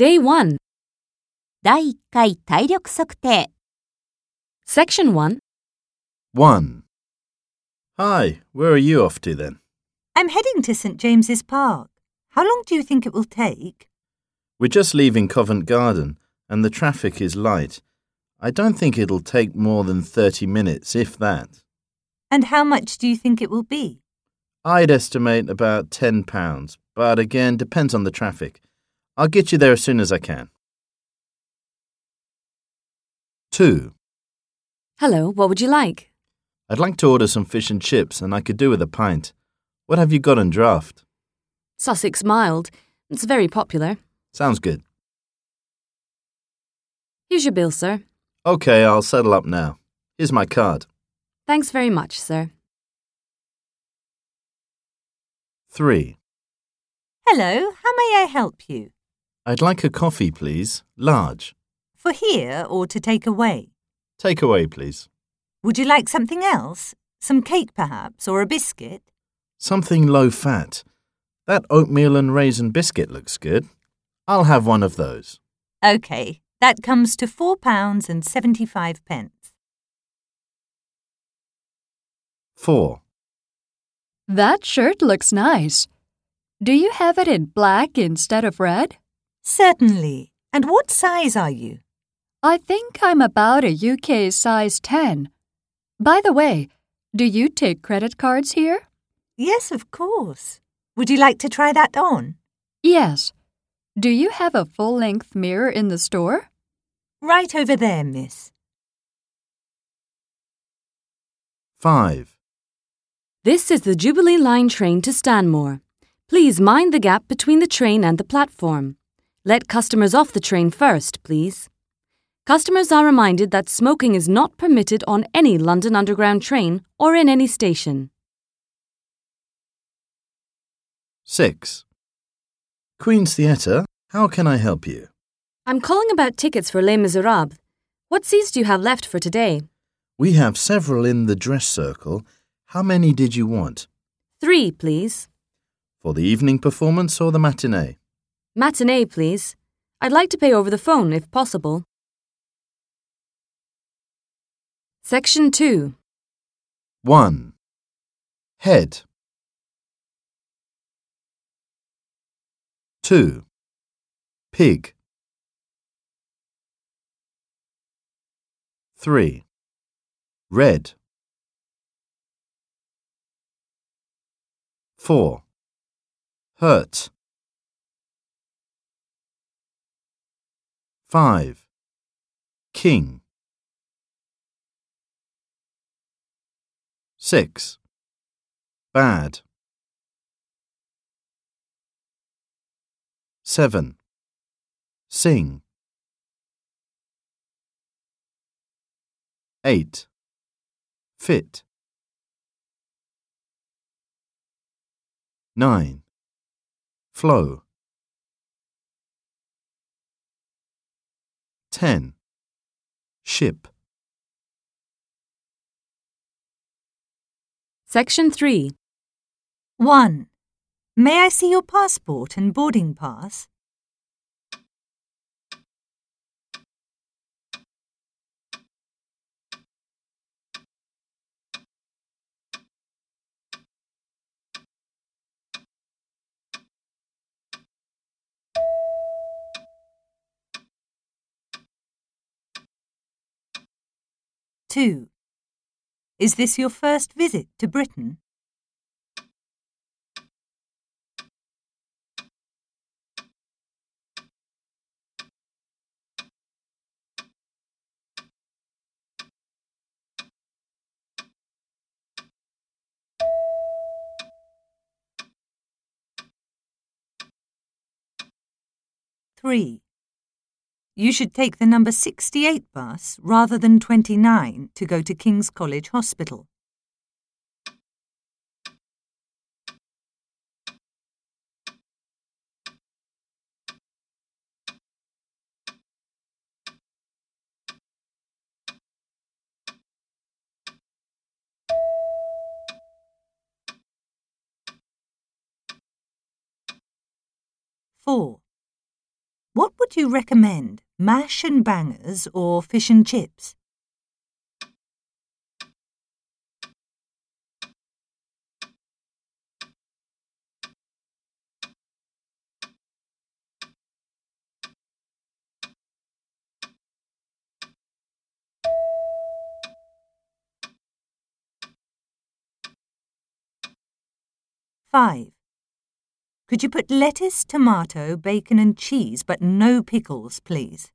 Day 1, 第1回体力测定 Section 1. 1. Hi, where are you off to then? I'm heading to St James's Park. How long do you think it will take? We're just leaving Covent Garden and the traffic is light. I don't think it'll take more than 30 minutes, if that. And how much do you think it will be? I'd estimate about £10, but again, depends on the traffic. I'll get you there as soon as I can. 2. Hello, what would you like? I'd like to order some fish and chips and I could do with a pint. What have you got on draft? Sussex Mild. It's very popular. Sounds good. Here's your bill, sir. Okay, I'll settle up now. Here's my card. Thanks very much, sir. 3. Hello, how may I help you? I'd like a coffee, please. Large. For here or to take away? Take away, please. Would you like something else? Some cake perhaps, or a biscuit? Something low fat. That oatmeal and raisin biscuit looks good. I'll have one of those. OK, that comes to four pounds and seventy-five pence. 4. That shirt looks nice. Do you have it in black instead of red? Certainly. And what size are you? I think I'm about a UK size 10. By the way, do you take credit cards here? Yes, of course. Would you like to try that on? Yes. Do you have a full length mirror in the store? Right over there, miss. 5. This is the Jubilee Line train to Stanmore. Please mind the gap between the train and the platform. Let customers off the train first, please. Customers are reminded that smoking is not permitted on any London Underground train or in any station. 6. Queen's Theatre, how can I help you? I'm calling about tickets for Les Miserables. What seats do you have left for today? We have several in the dress circle. How many did you want? Three, please. For the evening performance or the matinee? Matinee, please. I'd like to pay over the phone if possible. Section 2. 1. Head. 2. Pig. 3. Red. 4. Hurt. 5. King. 6. Bad. 7. Sing. 8. Fit. 9. Flow. 10. Ship. Section 3. 1. May I see your passport and boarding pass? Two. Is this your first visit to Britain? Three. You should take the number 68 bus rather than 29 to go to King's College Hospital. Four. What would would you recommend, mash and bangers or fish and chips? Five. Could you put lettuce, tomato, bacon and cheese but no pickles, please?